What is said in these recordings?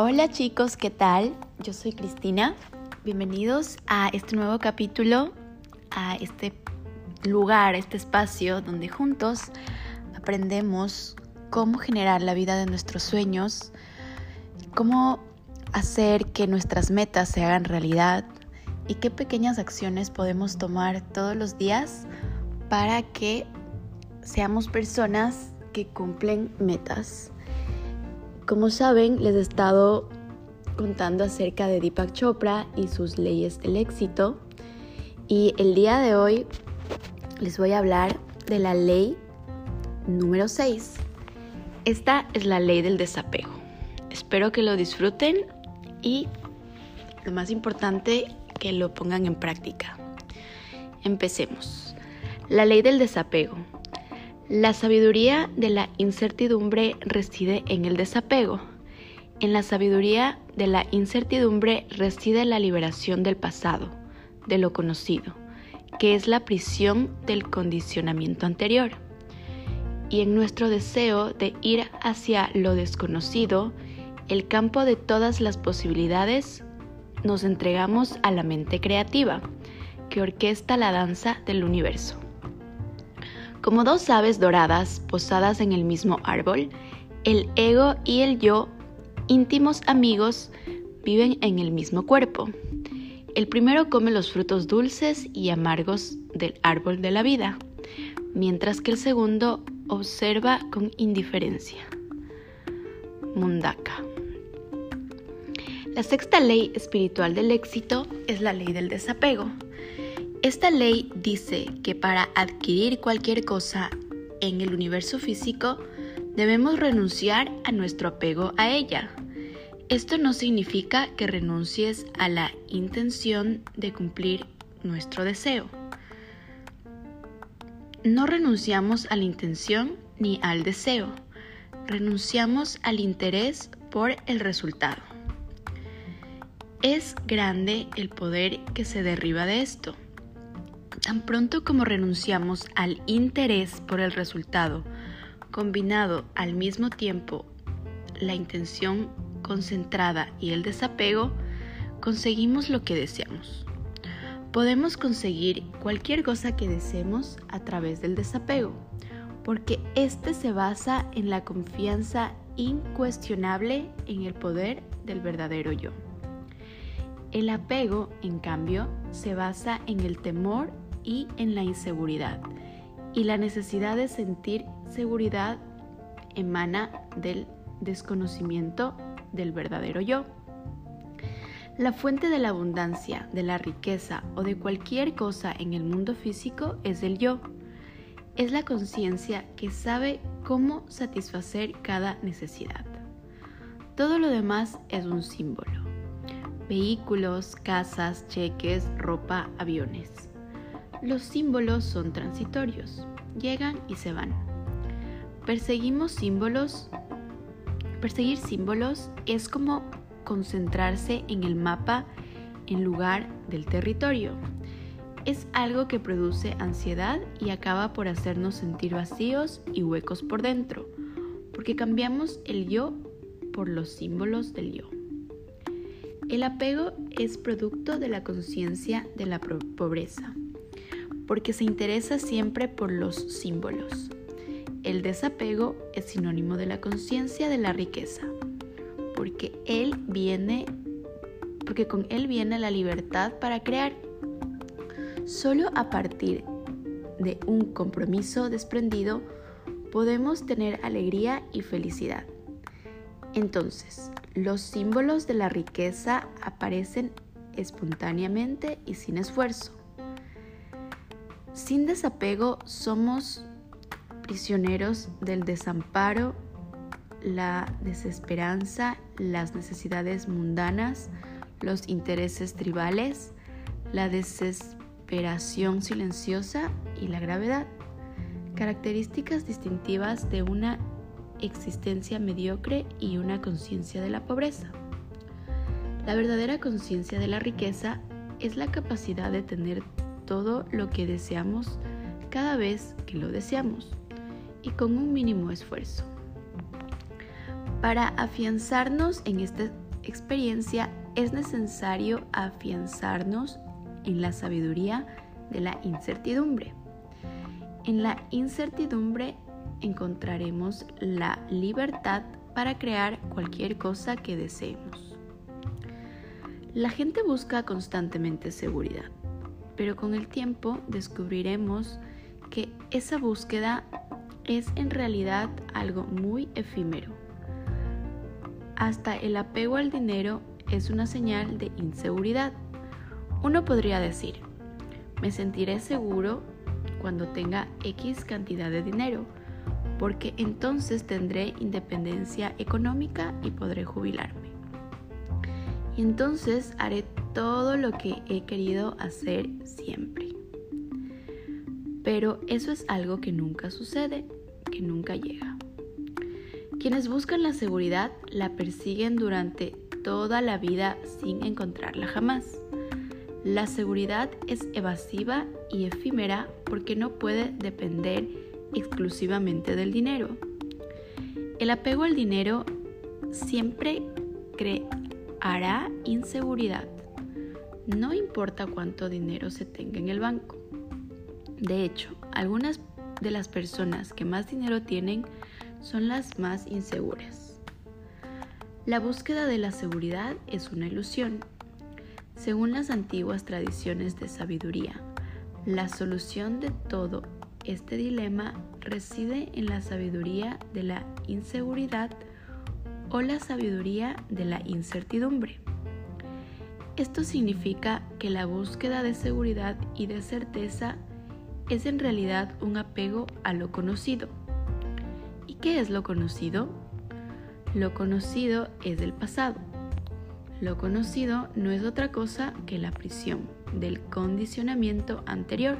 Hola chicos, ¿qué tal? Yo soy Cristina. Bienvenidos a este nuevo capítulo, a este lugar, este espacio donde juntos aprendemos cómo generar la vida de nuestros sueños, cómo hacer que nuestras metas se hagan realidad y qué pequeñas acciones podemos tomar todos los días para que seamos personas que cumplen metas. Como saben, les he estado contando acerca de Deepak Chopra y sus leyes del éxito. Y el día de hoy les voy a hablar de la ley número 6. Esta es la ley del desapego. Espero que lo disfruten y lo más importante, que lo pongan en práctica. Empecemos. La ley del desapego. La sabiduría de la incertidumbre reside en el desapego. En la sabiduría de la incertidumbre reside la liberación del pasado, de lo conocido, que es la prisión del condicionamiento anterior. Y en nuestro deseo de ir hacia lo desconocido, el campo de todas las posibilidades, nos entregamos a la mente creativa, que orquesta la danza del universo. Como dos aves doradas posadas en el mismo árbol, el ego y el yo, íntimos amigos, viven en el mismo cuerpo. El primero come los frutos dulces y amargos del árbol de la vida, mientras que el segundo observa con indiferencia. Mundaka. La sexta ley espiritual del éxito es la ley del desapego. Esta ley dice que para adquirir cualquier cosa en el universo físico debemos renunciar a nuestro apego a ella. Esto no significa que renuncies a la intención de cumplir nuestro deseo. No renunciamos a la intención ni al deseo, renunciamos al interés por el resultado. Es grande el poder que se derriba de esto. Tan pronto como renunciamos al interés por el resultado, combinado al mismo tiempo la intención concentrada y el desapego, conseguimos lo que deseamos. Podemos conseguir cualquier cosa que deseemos a través del desapego, porque este se basa en la confianza incuestionable en el poder del verdadero yo. El apego, en cambio, se basa en el temor y en la inseguridad. Y la necesidad de sentir seguridad emana del desconocimiento del verdadero yo. La fuente de la abundancia, de la riqueza o de cualquier cosa en el mundo físico es el yo. Es la conciencia que sabe cómo satisfacer cada necesidad. Todo lo demás es un símbolo. Vehículos, casas, cheques, ropa, aviones. Los símbolos son transitorios, llegan y se van. Perseguimos símbolos. Perseguir símbolos es como concentrarse en el mapa en lugar del territorio. Es algo que produce ansiedad y acaba por hacernos sentir vacíos y huecos por dentro, porque cambiamos el yo por los símbolos del yo. El apego es producto de la conciencia de la pobreza porque se interesa siempre por los símbolos. El desapego es sinónimo de la conciencia de la riqueza, porque él viene porque con él viene la libertad para crear. Solo a partir de un compromiso desprendido podemos tener alegría y felicidad. Entonces, los símbolos de la riqueza aparecen espontáneamente y sin esfuerzo. Sin desapego somos prisioneros del desamparo, la desesperanza, las necesidades mundanas, los intereses tribales, la desesperación silenciosa y la gravedad, características distintivas de una existencia mediocre y una conciencia de la pobreza. La verdadera conciencia de la riqueza es la capacidad de tener todo lo que deseamos cada vez que lo deseamos y con un mínimo esfuerzo. Para afianzarnos en este experiencia es necesario afianzarnos en la sabiduría de la incertidumbre. En la incertidumbre encontraremos la libertad para crear cualquier cosa que deseemos. La gente busca constantemente seguridad, pero con el tiempo descubriremos que esa búsqueda es en realidad algo muy efímero. Hasta el apego al dinero es una señal de inseguridad. Uno podría decir, me sentiré seguro cuando tenga X cantidad de dinero, porque entonces tendré independencia económica y podré jubilarme. Y entonces haré todo lo que he querido hacer siempre. Pero eso es algo que nunca sucede, que nunca llega. Quienes buscan la seguridad la persiguen durante toda la vida sin encontrarla jamás. La seguridad es evasiva y efímera porque no puede depender exclusivamente del dinero. El apego al dinero siempre creará inseguridad, no importa cuánto dinero se tenga en el banco. De hecho, algunas de las personas que más dinero tienen son las más inseguras. La búsqueda de la seguridad es una ilusión. Según las antiguas tradiciones de sabiduría, la solución de todo este dilema reside en la sabiduría de la inseguridad o la sabiduría de la incertidumbre. Esto significa que la búsqueda de seguridad y de certeza es en realidad un apego a lo conocido. ¿Y qué es lo conocido? Lo conocido es del pasado. Lo conocido no es otra cosa que la prisión del condicionamiento anterior.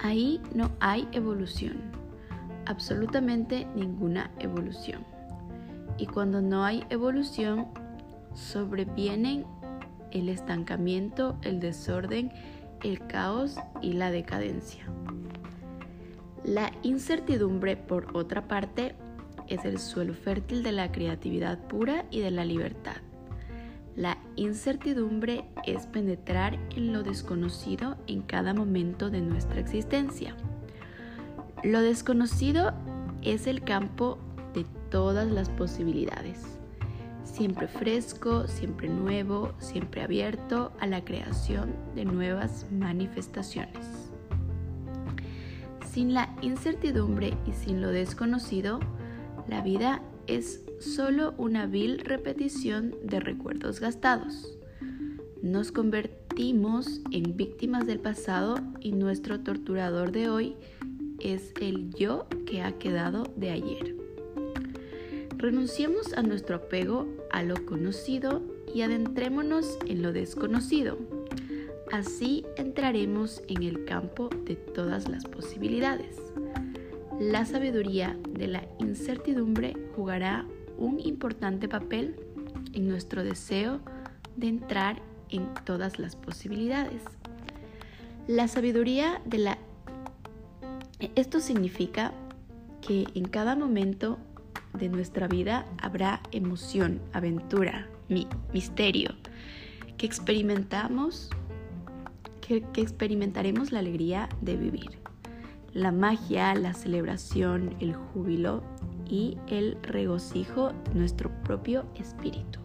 Ahí no hay evolución, absolutamente ninguna evolución. Y cuando no hay evolución, sobrevienen el estancamiento, el desorden el caos y la decadencia. La incertidumbre, por otra parte, es el suelo fértil de la creatividad pura y de la libertad. La incertidumbre es penetrar en lo desconocido en cada momento de nuestra existencia. Lo desconocido es el campo de todas las posibilidades siempre fresco, siempre nuevo, siempre abierto a la creación de nuevas manifestaciones. Sin la incertidumbre y sin lo desconocido, la vida es solo una vil repetición de recuerdos gastados. Nos convertimos en víctimas del pasado y nuestro torturador de hoy es el yo que ha quedado de ayer. Renunciemos a nuestro apego a lo conocido y adentrémonos en lo desconocido. Así entraremos en el campo de todas las posibilidades. La sabiduría de la incertidumbre jugará un importante papel en nuestro deseo de entrar en todas las posibilidades. La sabiduría de la... Esto significa que en cada momento de nuestra vida habrá emoción, aventura, misterio, que experimentamos, que, que experimentaremos la alegría de vivir, la magia, la celebración, el júbilo y el regocijo de nuestro propio espíritu.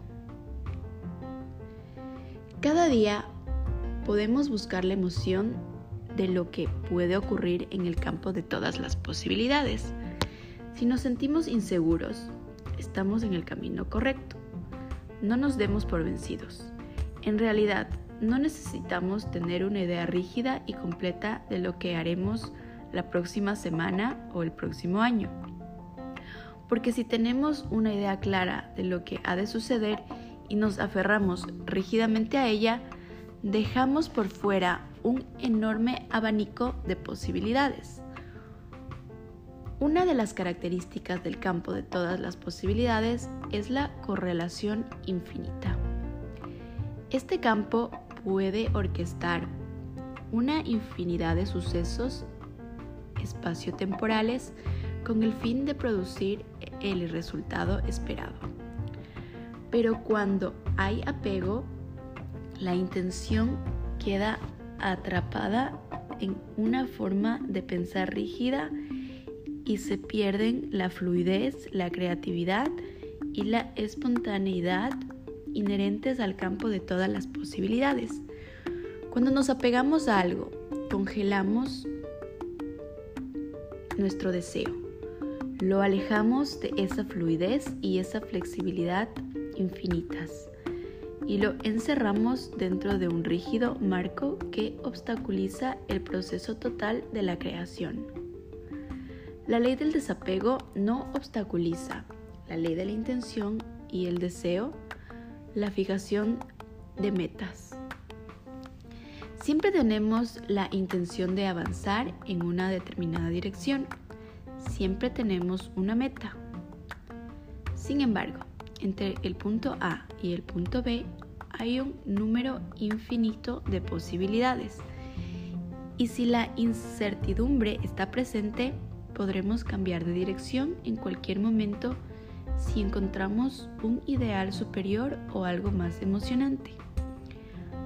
Cada día podemos buscar la emoción de lo que puede ocurrir en el campo de todas las posibilidades. Si nos sentimos inseguros, estamos en el camino correcto. No nos demos por vencidos. En realidad, no necesitamos tener una idea rígida y completa de lo que haremos la próxima semana o el próximo año. Porque si tenemos una idea clara de lo que ha de suceder y nos aferramos rígidamente a ella, dejamos por fuera un enorme abanico de posibilidades. Una de las características del campo de todas las posibilidades es la correlación infinita. Este campo puede orquestar una infinidad de sucesos espaciotemporales con el fin de producir el resultado esperado. Pero cuando hay apego, la intención queda atrapada en una forma de pensar rígida y se pierden la fluidez, la creatividad y la espontaneidad inherentes al campo de todas las posibilidades. Cuando nos apegamos a algo, congelamos nuestro deseo, lo alejamos de esa fluidez y esa flexibilidad infinitas y lo encerramos dentro de un rígido marco que obstaculiza el proceso total de la creación. La ley del desapego no obstaculiza la ley de la intención y el deseo, la fijación de metas. Siempre tenemos la intención de avanzar en una determinada dirección. Siempre tenemos una meta. Sin embargo, entre el punto A y el punto B hay un número infinito de posibilidades. Y si la incertidumbre está presente, podremos cambiar de dirección en cualquier momento si encontramos un ideal superior o algo más emocionante.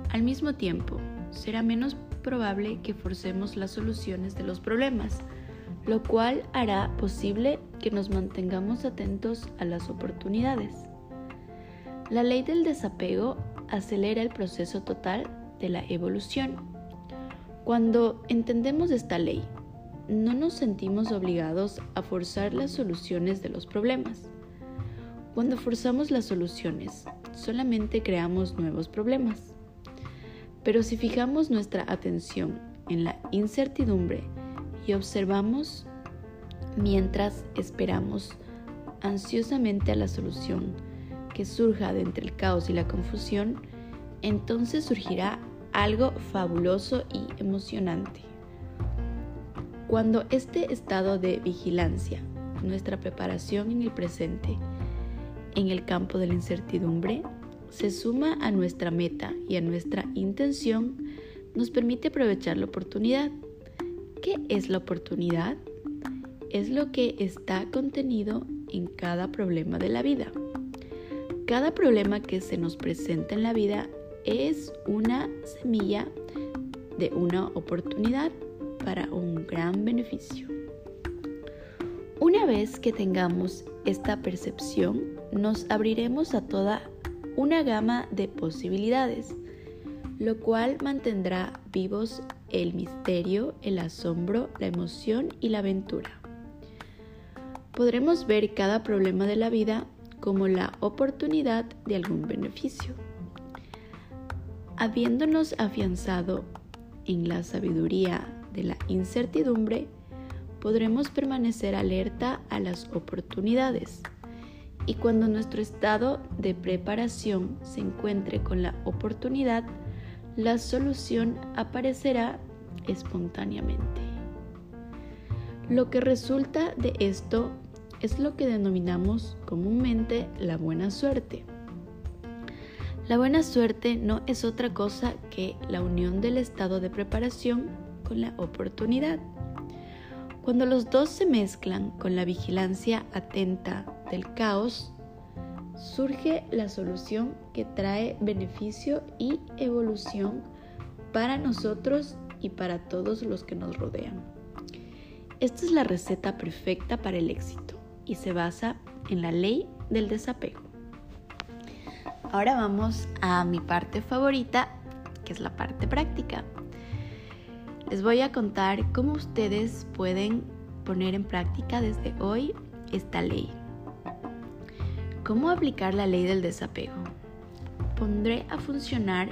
Al mismo tiempo, será menos probable que forcemos las soluciones de los problemas, lo cual hará posible que nos mantengamos atentos a las oportunidades. La ley del desapego acelera el proceso total de la evolución. Cuando entendemos esta ley, no nos sentimos obligados a forzar las soluciones de los problemas. Cuando forzamos las soluciones, solamente creamos nuevos problemas. Pero si fijamos nuestra atención en la incertidumbre y observamos mientras esperamos ansiosamente a la solución que surja de entre el caos y la confusión, entonces surgirá algo fabuloso y emocionante. Cuando este estado de vigilancia, nuestra preparación en el presente, en el campo de la incertidumbre, se suma a nuestra meta y a nuestra intención, nos permite aprovechar la oportunidad. ¿Qué es la oportunidad? Es lo que está contenido en cada problema de la vida. Cada problema que se nos presenta en la vida es una semilla de una oportunidad para un gran beneficio. Una vez que tengamos esta percepción, nos abriremos a toda una gama de posibilidades, lo cual mantendrá vivos el misterio, el asombro, la emoción y la aventura. Podremos ver cada problema de la vida como la oportunidad de algún beneficio. Habiéndonos afianzado en la sabiduría de la incertidumbre, podremos permanecer alerta a las oportunidades y cuando nuestro estado de preparación se encuentre con la oportunidad, la solución aparecerá espontáneamente. Lo que resulta de esto es lo que denominamos comúnmente la buena suerte. La buena suerte no es otra cosa que la unión del estado de preparación con la oportunidad. Cuando los dos se mezclan con la vigilancia atenta del caos, surge la solución que trae beneficio y evolución para nosotros y para todos los que nos rodean. Esta es la receta perfecta para el éxito y se basa en la ley del desapego. Ahora vamos a mi parte favorita, que es la parte práctica. Les voy a contar cómo ustedes pueden poner en práctica desde hoy esta ley. ¿Cómo aplicar la ley del desapego? Pondré a funcionar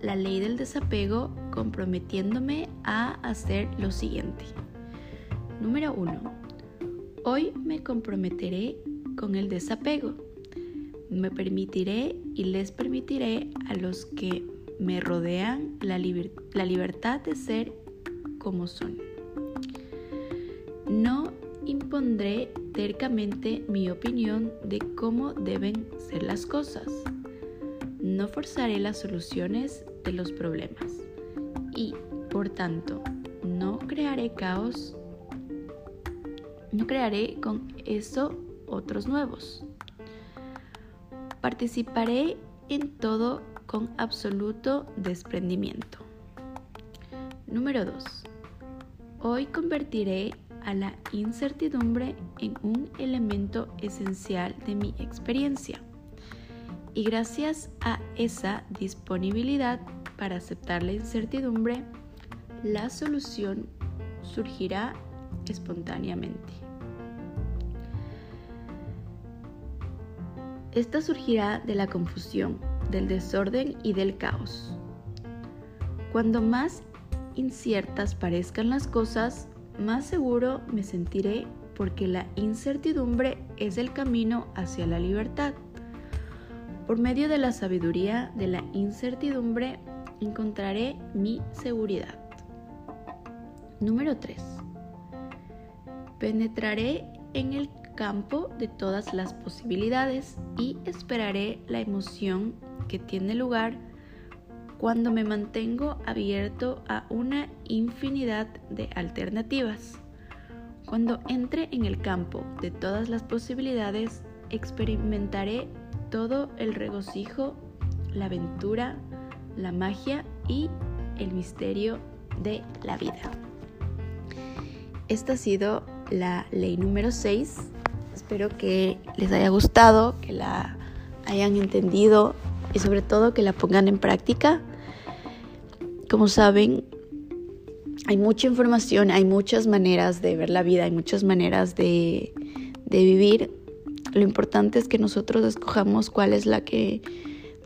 la ley del desapego comprometiéndome a hacer lo siguiente. Número 1. Hoy me comprometeré con el desapego. Me permitiré y les permitiré a los que me rodean la, la libertad de ser como son. No impondré tercamente mi opinión de cómo deben ser las cosas. No forzaré las soluciones de los problemas y, por tanto, no crearé caos. No crearé con eso otros nuevos. Participaré en todo con absoluto desprendimiento. Número 2. Hoy convertiré a la incertidumbre en un elemento esencial de mi experiencia. Y gracias a esa disponibilidad para aceptar la incertidumbre, la solución surgirá espontáneamente. Esta surgirá de la confusión, del desorden y del caos. Cuando más inciertas parezcan las cosas, más seguro me sentiré porque la incertidumbre es el camino hacia la libertad. Por medio de la sabiduría de la incertidumbre encontraré mi seguridad. Número 3. Penetraré en el campo de todas las posibilidades y esperaré la emoción que tiene lugar cuando me mantengo abierto a una infinidad de alternativas. Cuando entre en el campo de todas las posibilidades, experimentaré todo el regocijo, la aventura, la magia y el misterio de la vida. Esta ha sido la ley número 6. Espero que les haya gustado, que la hayan entendido y sobre todo que la pongan en práctica. Como saben, hay mucha información, hay muchas maneras de ver la vida, hay muchas maneras de, vivir. Lo importante es que nosotros escojamos cuál es la que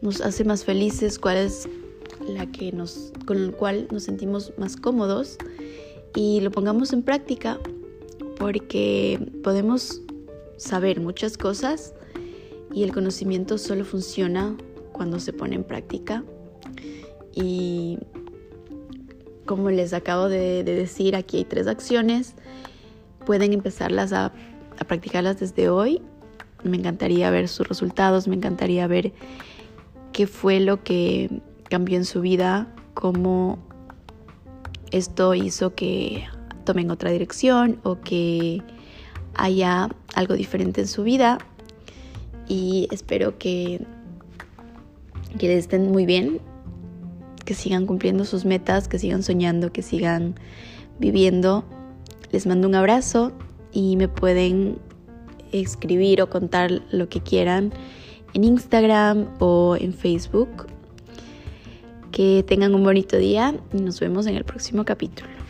nos hace más felices, cuál es la que nos, con la cual nos sentimos más cómodos y lo pongamos en práctica porque podemos saber muchas cosas y el conocimiento solo funciona cuando se pone en práctica. Y como les acabo de, decir, aquí hay tres acciones. Pueden empezarlas a, practicarlas desde hoy. Me encantaría ver sus resultados, me encantaría ver qué fue lo que cambió en su vida, cómo esto hizo que tomen otra dirección o que haya algo diferente en su vida. Y espero que, que estén muy bien, que sigan cumpliendo sus metas, que sigan soñando, que sigan viviendo. Les mando un abrazo y me pueden escribir o contar lo que quieran en Instagram o en Facebook. Que tengan un bonito día y nos vemos en el próximo capítulo.